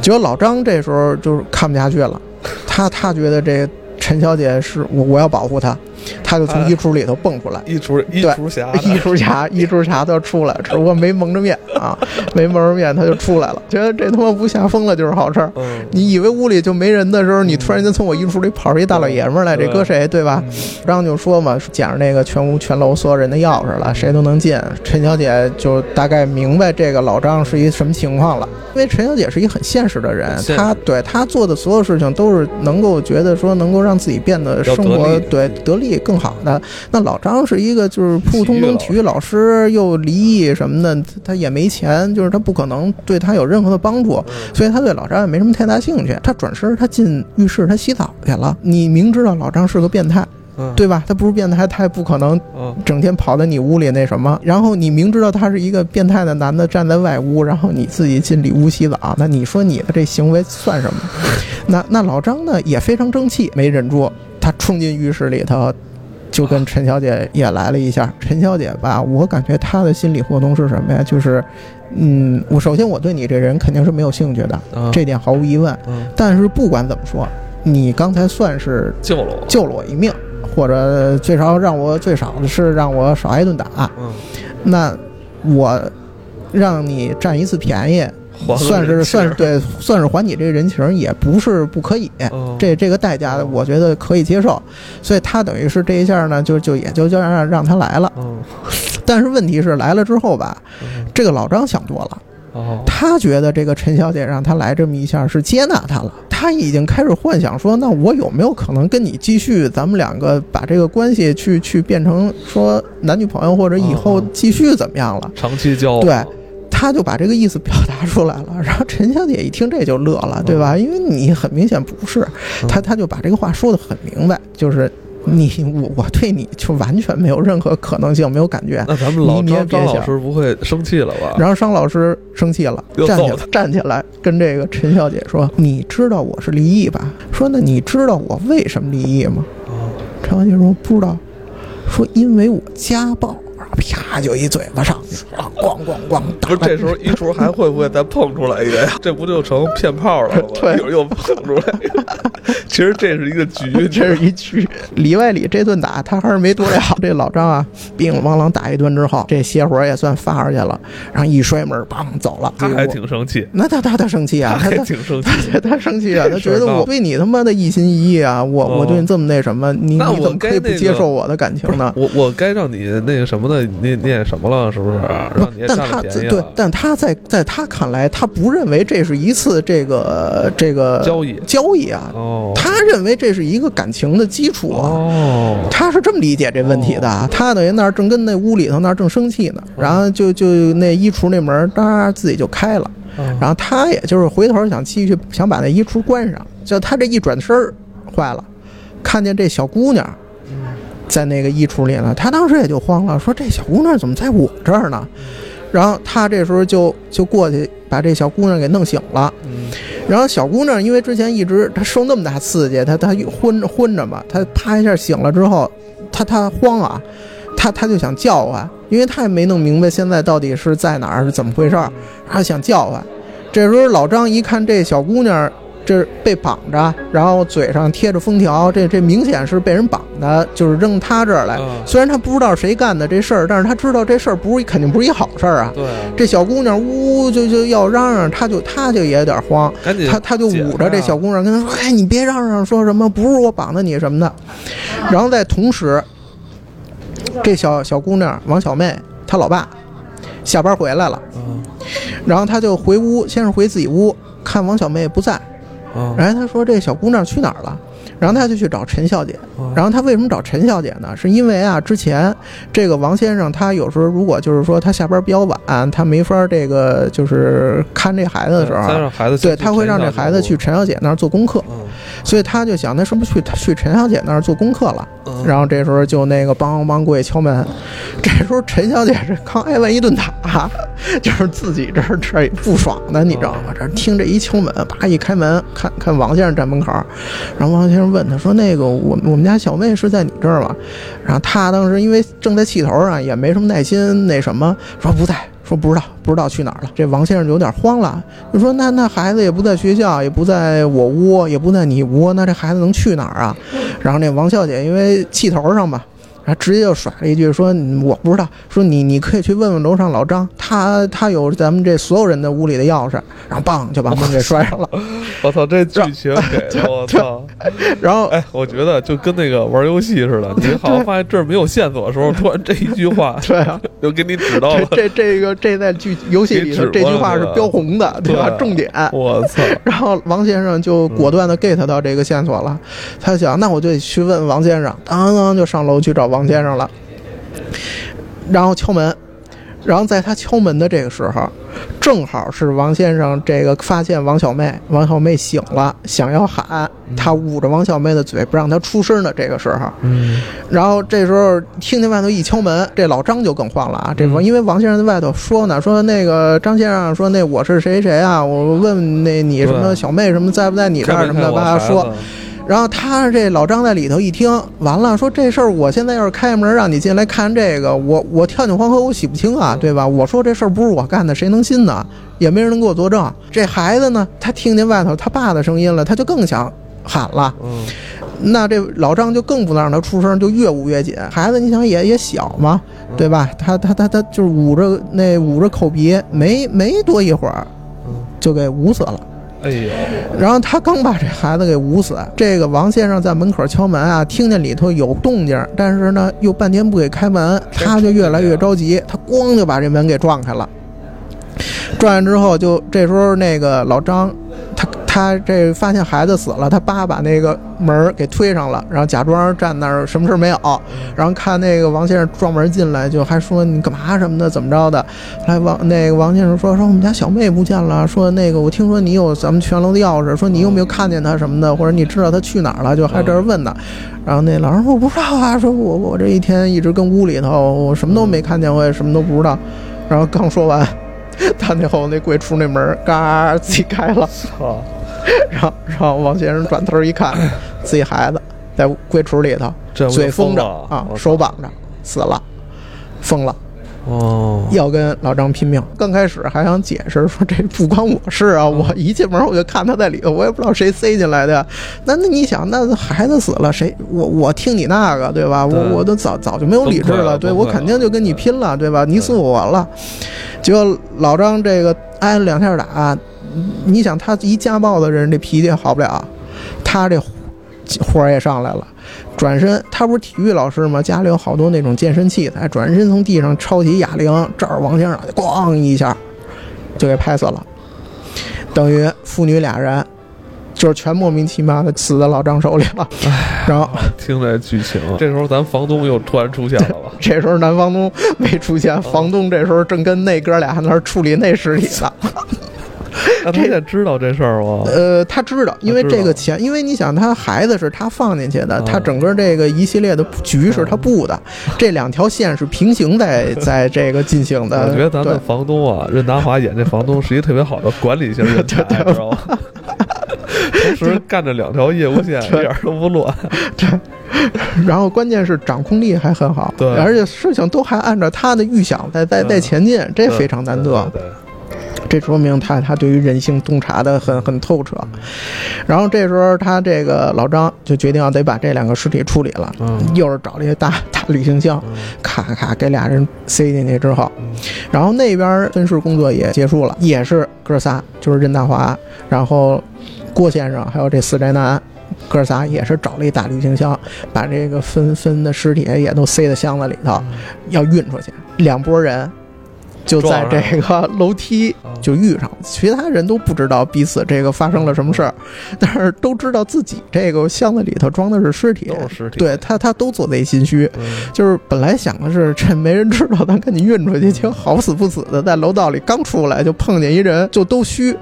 结果老张这时候就是看不下去了，他他觉得这陈小姐是我我要保护她，他就从衣橱里头蹦出来。衣橱衣橱侠的，艺术侠，衣橱侠 都出来，只不过没蒙着面啊，没蒙着面他就出来了，觉得这他妈不吓疯了就是好事儿。嗯，你以为屋里就没人的时候，你突然间从我衣橱里跑出一大老爷们儿来，这搁谁对吧？张就说嘛，捡着那个全屋全楼所有人的钥匙了，谁都能进。陈小姐就大概明白这个老张是一什么情况了，因为陈小姐是一很现实的人，她对她做的所有事情都是能够觉得说能够让自己变得生活对得力更好的。那老张是一个就是普普通通体体育老师，又离异什么的，他他也没钱，就是他不可能对他有任何的帮助，所以他对老张也没什么太大兴趣。他转身他进浴室他洗澡去了。你明知道老张是个变态，嗯，对吧？他不是变态，他也不可能嗯，整天跑到你屋里那什么。然后你明知道他是一个变态的男的站在外屋，然后你自己进里屋洗澡，那你说你的这行为算什么？那那老张呢也非常争气，没忍住，他冲进浴室里头。就跟陈小姐也来了一下，陈小姐吧，我感觉她的心理活动是什么呀？就是，嗯，我首先我对你这人肯定是没有兴趣的，嗯这点毫无疑问。嗯但是不管怎么说，你刚才算是救了我，救了我一命，或者最少让我最少的是让我少挨顿打。嗯，那我让你占一次便宜，算是算是对，算是还你这个人情，也不是不可以。哦这这个代价，我觉得可以接受。所以他等于是这一下呢，就就也就就让让他来了。嗯但是问题是来了之后吧，嗯这个老张想多了。哦，他觉得这个陈小姐让他来这么一下是接纳他了，他已经开始幻想说，那我有没有可能跟你继续，咱们两个把这个关系去去变成说男女朋友，或者以后哦继续怎么样了？长期交往，对他就把这个意思表达出来了，然后陈小姐一听这就乐了，对吧？因为你很明显不是，嗯他他就把这个话说的很明白，就是你我我对你就完全没有任何可能性，没有感觉。那咱们老你你也张张老师不会生气了吧？然后商老师生气了，站起来站起来跟这个陈小姐说：“你知道我是离异吧？”说：“那你知道我为什么离异吗哦？”陈小姐说：“不知道。”说：“因为我家暴啊。”啪就一嘴巴上咣咣咣！不是这时候一厨还会不会再碰出来一个呀？这不就成骗炮了吗？对一会儿又碰出来。其实这是一个局，这是一局，里外里这顿打他还是没多了。这老张啊，叮咣啷打一顿之后，这邪火也算发出去了，然后一摔门，梆走了。他还挺生气，那他他他生气啊，他还他挺生气。他他生气啊，他觉得我对你他妈的一心一意啊，我哦我对你这么那什么，你你怎么可以不接受我的感情呢？我我该让你那个什么的，念念什么了？是不是？让你也但他占了便宜对，但他在在他看来，他不认为这是一次这个这个交易交易啊，哦。他认为这是一个感情的基础啊。哦，他是这么理解这问题的，他等于那儿正跟那屋里头那儿正生气呢，然后就就那衣橱那门哒自己就开了，然后他也就是回头想继续想把那衣橱关上，就他这一转身儿坏了，看见这小姑娘在那个衣橱里呢，他当时也就慌了，说这小姑娘怎么在我这儿呢？然后他这时候就就过去把这小姑娘给弄醒了，然后小姑娘因为之前一直她受那么大刺激，她她昏昏着嘛，她啪一下醒了之后，她她慌啊，她她就想叫唤，因为她也没弄明白现在到底是在哪儿是怎么回事儿，她想叫唤。这时候老张一看这小姑娘这被绑着，然后嘴上贴着封条，这这明显是被人绑的，就是扔他这儿来。嗯虽然他不知道谁干的这事儿，但是他知道这事儿不是肯定不是一好事儿啊。这小姑娘呜就就要嚷嚷，他就他就也有点慌，他他就捂着这小姑姑娘，跟他说：“哎，你别嚷嚷，说什么不是我绑的你什么的。”然后在同时，这小小姑娘王小妹她老爸下班回来了，嗯然后他就回屋，先是回自己屋，看王小妹不在，嗯。然后他说这小姑娘去哪儿了？然后他就去找陈小姐，嗯。然后他为什么找陈小姐呢？是因为啊，之前这个王先生他有时候如果就是说他下班比较晚，他没法这个就是看这孩子的时候孩子对他会让这孩子去陈小姐那儿做功课，嗯所以他就想，那是不是去去陈小姐那儿做功课了？嗯然后这时候就那个梆梆过去敲门，这时候陈小姐是刚挨完一顿打，就是自己这儿这儿不爽的，你知道吗？这儿听这一敲门，啪一开门，看看王先生站门口，然后王先生问他说：“那个我我们家小妹是在你这儿吗？”然后他当时因为正在气头上，也没什么耐心，那什么说不在。说不知道，不知道去哪儿了。这王先生就有点慌了，就说：“那那孩子也不在学校，也不在我屋，也不在你屋，那这孩子能去哪儿啊？”然后那王小姐因为气头上吧，然后直接就甩了一句说：“嗯我不知道。”说你你可以去问问楼上老张，他他有咱们这所有人的屋里的钥匙。然后棒就把门给摔上了。我操，这剧情给的，我操！然后哎，我觉得就跟那个玩游戏似的，你好像发现这儿没有线索的时候，突然这一句话 对啊，就给你指到了。这这这个这在剧游戏里头这句话是标红的，对吧？重点。我操！然后王先生就果断的 get 到这个线索了，他想那我就得去问王先生，当当就上楼去找王先生了，然后敲门，然后在他敲门的这个时候，正好是王先生这个发现王小妹，王小妹醒了，想要喊，他捂着王小妹的嘴不让她出声的这个时候，嗯然后这时候听见外头一敲门，这老张就更慌了啊！这嗯因为王先生在外头说呢，说那个张先生说那我是谁谁啊，我问问那你什么小妹什么在不在你这儿什么的，看没看我把他说。然后他这老张在里头一听，完了说这事儿我现在要是开门让你进来看这个，我我跳进黄河我洗不清啊，对吧？我说这事儿不是我干的，谁能信呢？也没人能给我作证。这孩子呢，他听见外头他爸的声音了，他就更想喊了。嗯那这老张就更不能让他出声，就越捂越紧。孩子，你想也也小嘛，对吧？他他他他就是捂着那捂着口鼻，没没多一会儿嗯，就给捂死了。哎呦，然后他刚把这孩子给捂死，这个王先生在门口敲门啊，听见里头有动静，但是呢又半天不给开门，他就越来越着急，他咣就把这门给撞开了。撞开之后，就这时候那个老张，他他这发现孩子死了，他爸把那个门儿给推上了，然后假装站那儿什么事儿没有，然后看那个王先生撞门进来，就还说你干嘛什么的，怎么着的。后来王那个王先生说说我们家小妹不见了，说那个我听说你有咱们全楼的钥匙，说你有没有看见她什么的，或者你知道她去哪儿了，就还这儿问呢。然后那老人说我不知道啊，说我我这一天一直跟屋里头，我什么都没看见，我也什么都不知道。然后刚说完，他那后那柜橱那门儿嘎自己开了，操！然后然后王先生转头一看，自己孩子在柜橱里头，嘴封着啊，手绑着，死了，疯了。哦，要跟老张拼命。刚开始还想解释说这不关我事啊，我一进门我就看他在里头，我也不知道谁塞进来的。那那你想，那孩子死了，谁我我听你那个对吧？我我都早早就没有理智了，对我肯定就跟你拼了，对吧？你死我完了。结果老张这个挨了两下打，你想他一家暴的人，这脾气好不了，他这火儿也上来了。转身，他不是体育老师吗？家里有好多那种健身器材。转身从地上抄起哑铃，这儿往前上，咣一下就给拍死了。等于父女俩人就是全莫名其妙的死在老张手里了。然后听这剧情，这时候咱房东又突然出现了吧？这时候男房东没出现，房东这时候正跟那哥俩在那儿处理那尸体呢。那 他现在知道这事儿吗？呃，他知道，因为这个钱，因为你想，他孩子是他放进去的，啊他整个这个一系列的局是他布的，这两条线是平行在 在这个进行的。我觉得咱们房东啊，任达华演这房东是一个特别好的管理型人才，知道吗？同时干着两条业务线，一点都不乱。对然后关键是掌控力还很好，对而且事情都还按照他的预想在在在前进，这非常难得。对，对这说明他他对于人性洞察的很很透彻。然后这时候他这个老张就决定要得把这两个尸体处理了，嗯又是找了一个大大旅行箱，嗯咔咔给俩人塞进去之后，嗯然后那边分尸工作也结束了，也是哥仨，就是任大华，然后郭先生还有这死宅男。哥仨也是找了一大旅行箱，把这个分分的尸体也都塞在箱子里头，要运出去。两拨人就在这个楼梯就遇上了，其他人都不知道彼此这个发生了什么事儿，但是都知道自己这个箱子里头装的是尸体，都是尸体。对他他都做贼心虚。嗯，就是本来想的是趁没人知道，咱赶紧运出去，结果好死不死的在楼道里刚出来就碰见一人，就都虚。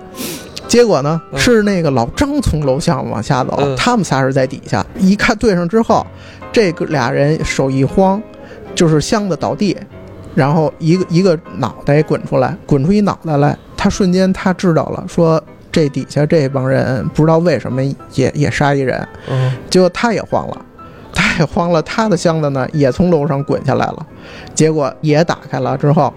结果呢，嗯是那个老张从楼下往下走，嗯他们仨是在底下。一看对上之后，这个俩人手一慌，就是箱子倒地，然后一个一个脑袋滚出来，滚出一脑袋来。他瞬间他知道了，说这底下这帮人不知道为什么也也杀一人，嗯结果他也慌了，他也慌了，他的箱子呢也从楼上滚下来了，结果也打开了之后，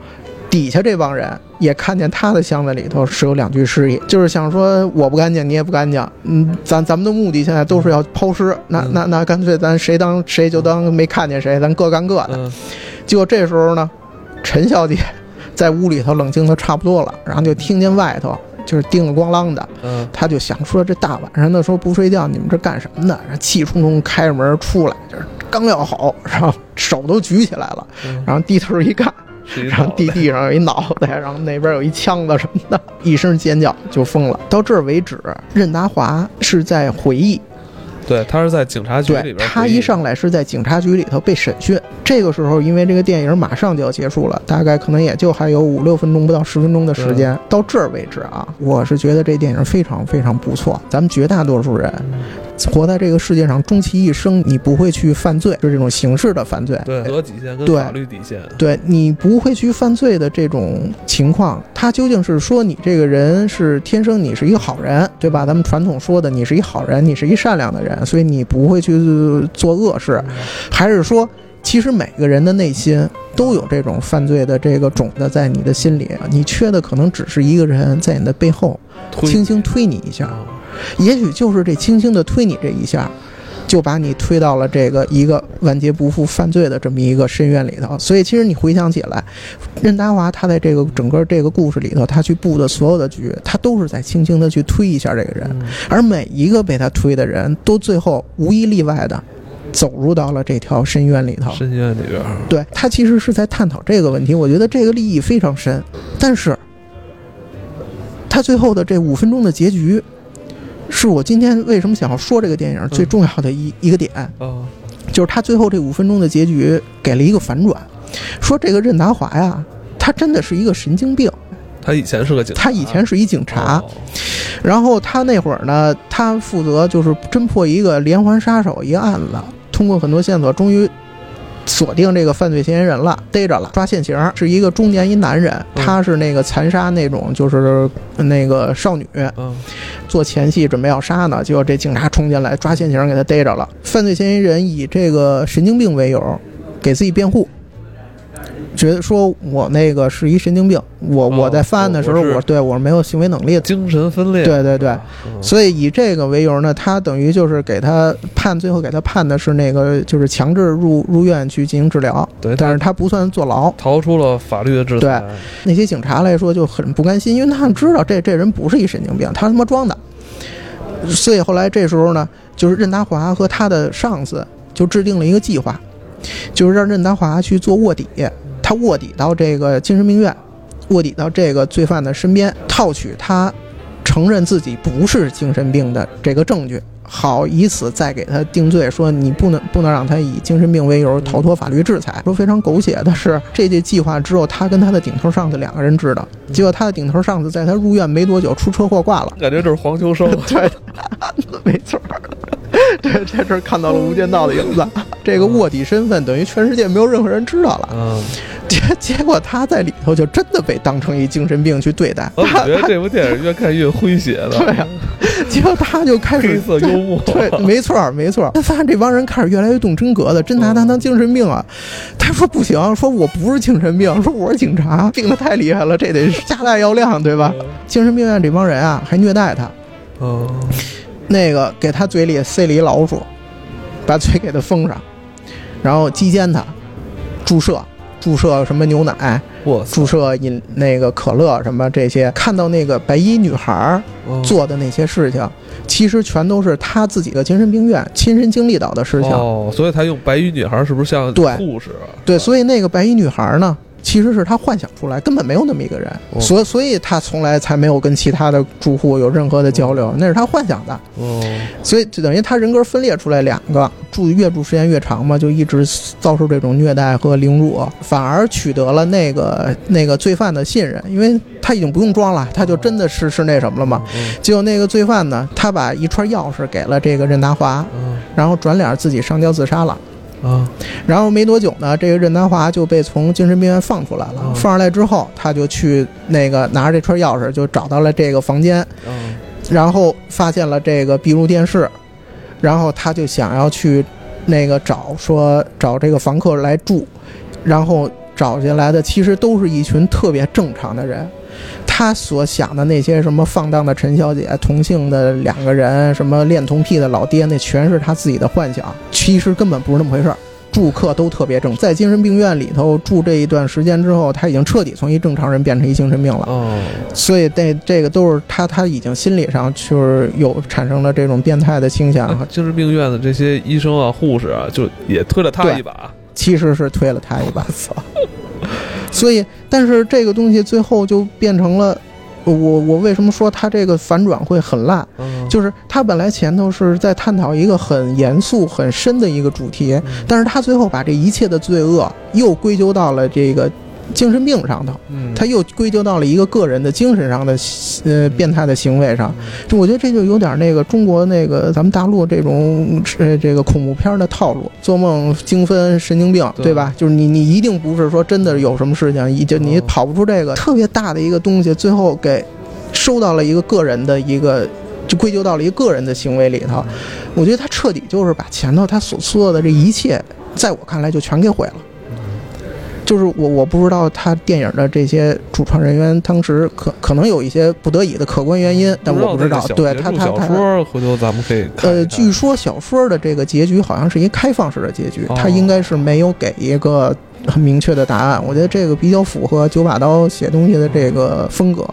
底下这帮人也看见他的箱子里头是有两具尸体，就是想说我不干净，你也不干净，嗯，咱咱们的目的现在都是要抛尸，那嗯那那干脆咱谁当谁就当没看见谁，咱各干各的。嗯结果这时候呢，陈小姐在屋里头冷静的差不多了，然后就听见外头就是叮了咣啷的。嗯他就想说，这大晚上的说不睡觉，你们这干什么呢？然后气冲冲开着门出来，就是刚要吼，然后手都举起来了，嗯，然后低头一看，然后地地上有一脑袋，然后那边有一枪子什么的，一声尖叫就疯了。到这儿为止，任达华是在回忆，对他是在警察局里对边，他一上来是在警察局里头被审讯，这个时候因为这个电影马上就要结束了，大概可能也就还有五六分钟不到十分钟的时间。到这儿为止啊，我是觉得这电影非常非常不错。咱们绝大多数人活在这个世界上，终其一生，你不会去犯罪，就是这种形式的犯罪。对道德底线跟对法律底线，对你不会去犯罪的这种情况，他究竟是说你这个人是天生你是一个好人，对吧？咱们传统说的你是一好人，你是一善良的人，所以你不会去做恶事，还是说其实每个人的内心都有这种犯罪的这个种子在你的心里，你缺的可能只是一个人在你的背后轻轻推你一下，嗯也许就是这轻轻的推你这一下，就把你推到了这个一个万劫不复犯罪的这么一个深渊里头。所以，其实你回想起来，任达华他在这个整个这个故事里头，他去布的所有的局，他都是在轻轻的去推一下这个人，嗯而每一个被他推的人都最后无一例外的走入到了这条深渊里头。深渊里边，对他其实是在探讨这个问题，我觉得这个立意非常深，但是他最后的这五分钟的结局，是我今天为什么想要说这个电影最重要的一、一个点，啊，就是他最后这五分钟的结局给了一个反转，说这个任达华呀，他真的是一个神经病，他以前是个警察，他以前是一警察，哦。然后他那会儿呢，他负责就是侦破一个连环杀手一个案子，通过很多线索，终于锁定这个犯罪嫌疑人了，逮着了，抓现行，是一个中年一男人，嗯他是那个残杀那种就是那个少女，嗯。做前戏准备要杀呢，结果这警察冲进来抓现行给他逮着了。犯罪嫌疑人以这个神经病为由，给自己辩护，觉得说我那个是一神经病，我哦我在犯案的时候，我对我是没有行为能力的。精神分裂，对对对，嗯所以以这个为由呢，他等于就是给他判，最后给他判的是那个就是强制入入院去进行治疗，对，但是他不算坐牢。逃出了法律的制裁。那些警察来说就很不甘心，因为他们知道这这人不是一神经病，他他妈装的。所以后来这时候呢，就是任达华和他的上司就制定了一个计划，就是让任达华去做卧底，他卧底到这个精神病院，卧底到这个罪犯的身边，套取他承认自己不是精神病的这个证据。好，以此再给他定罪，说你不能不能让他以精神病为由逃脱法律制裁。说非常狗血的是，这届计划只有他跟他的顶头上司两个人知道，结果他的顶头上司在他入院没多久出车祸挂了。感觉这是黄秋生，对，没错儿。对，在这儿看到了《无间道》的影子。这个卧底身份等于全世界没有任何人知道了。嗯，结结果他在里头就真的被当成一精神病去对待。我觉得这部电影越看越诙谐了，对呀、结果他就开始黑色幽默，对，没错儿，没错儿。他发现这帮人开始越来越动真格的，真拿他当精神病啊。他说不行，说我不是精神病，说我是警察，病得太厉害了，这得加大药量，对吧？精神病院这帮人啊，还虐待他，嗯，那个给他嘴里塞了一老鼠，把嘴给他封上，然后击奸他，注射。注射什么牛奶，注射饮那个可乐什么这些，看到那个白衣女孩儿嗯做的那些事情，其实全都是他自己的精神病院亲身经历到的事情。哦，所以他用白衣女孩是不是像对护士啊？对，所以那个白衣女孩呢，其实是他幻想出来，根本没有那么一个人，哦所以所以他从来才没有跟其他的住户有任何的交流，那是他幻想的。哦，所以就等于他人格分裂出来两个，住越住时间越长嘛，就一直遭受这种虐待和凌辱，反而取得了那个那个罪犯的信任，因为他已经不用装了，他就真的是是那什么了嘛。嗯结果那个罪犯呢，他把一串钥匙给了这个任达华，嗯然后转脸自己上吊自杀了。啊然后没多久呢，这个任达华就被从精神病院放出来了。嗯放出来之后，他就去那个拿着这串钥匙，就找到了这个房间，嗯然后发现了这个闭路电视，然后他就想要去那个找说找这个房客来住，然后找进来的其实都是一群特别正常的人。他所想的那些什么放荡的陈小姐、同性的两个人、什么恋童癖的老爹，那全是他自己的幻想，其实根本不是那么回事儿。住客都特别正，在精神病院里头住这一段时间之后，他已经彻底从一正常人变成一精神病了。哦，所以这这个都是他他已经心理上就是有产生了这种变态的倾向，那精神病院的这些医生啊、护士啊，就也推了他一把。其实是推了他一把。操！所以，但是这个东西最后就变成了，我我为什么说他这个反转会很烂？嗯就是他本来前头是在探讨一个很严肃、很深的一个主题，但是他最后把这一切的罪恶又归咎到了这个精神病上头，嗯他又归咎到了一个个人的精神上的呃变态的行为上。就我觉得这就有点那个中国那个咱们大陆这种呃这个恐怖片的套路，做梦精分神经病，对对吧？就是你你一定不是说真的有什么事情，你就你哦跑不出这个特别大的一个东西，最后给收到了一个个人的一个。就归咎到了一个个人的行为里头，我觉得他彻底就是把前头他所做的这一切，在我看来就全给毁了。就是我我不知道他电影的这些主创人员当时可可能有一些不得已的客观原因，但我不知道。对他他小他说回头咱们可以看呃，据说小说的这个结局好像是一开放式的结局，哦他应该是没有给一个很明确的答案。我觉得这个比较符合九把刀写东西的这个风格。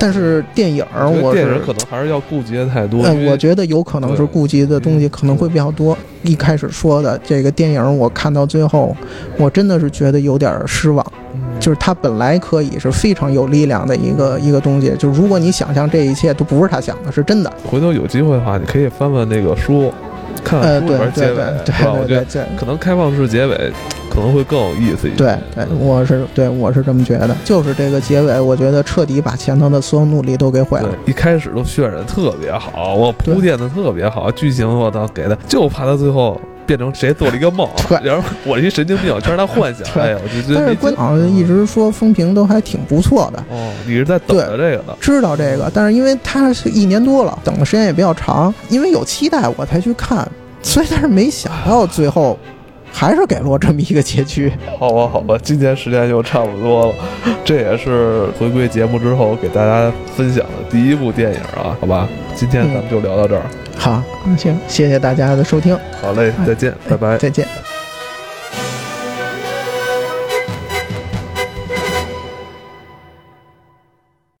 但是电影儿我电影可能还是要顾及的太多。我觉得有可能是顾及的东西可能会比较多。一开始说的这个电影，我看到最后，我真的是觉得有点失望。嗯就是它本来可以是非常有力量的一个一个东西，就是如果你想象这一切都不是他想的，是真的。回头有机会的话，你可以翻翻那个书，看呃，看书里边结尾，对吧？我觉得对。可能开放式结尾可能会更有意思一些。对对，我是对我是这么觉得，就是这个结尾，我觉得彻底把前头的所有努力都给毁了。对，一开始都渲染特别好，我铺垫的特别好，剧情我倒给的，就怕他最后变成谁做了一个梦 对，然后我是一神经病，全是他幻想。对哎呀，我就觉得但是官好像一直说风评都还挺不错的，哦，你是在等着这个的。知道这个，但是因为他是一年多了，等的时间也比较长，因为有期待我才去看，所以但是没想到最后还是给了我这么一个结局。好吧，好吧，今天时间就差不多了，这也是回归节目之后给大家分享的第一部电影啊，好吧，今天咱们就聊到这儿。好，行，谢谢大家的收听。好嘞，再见，拜拜，再见。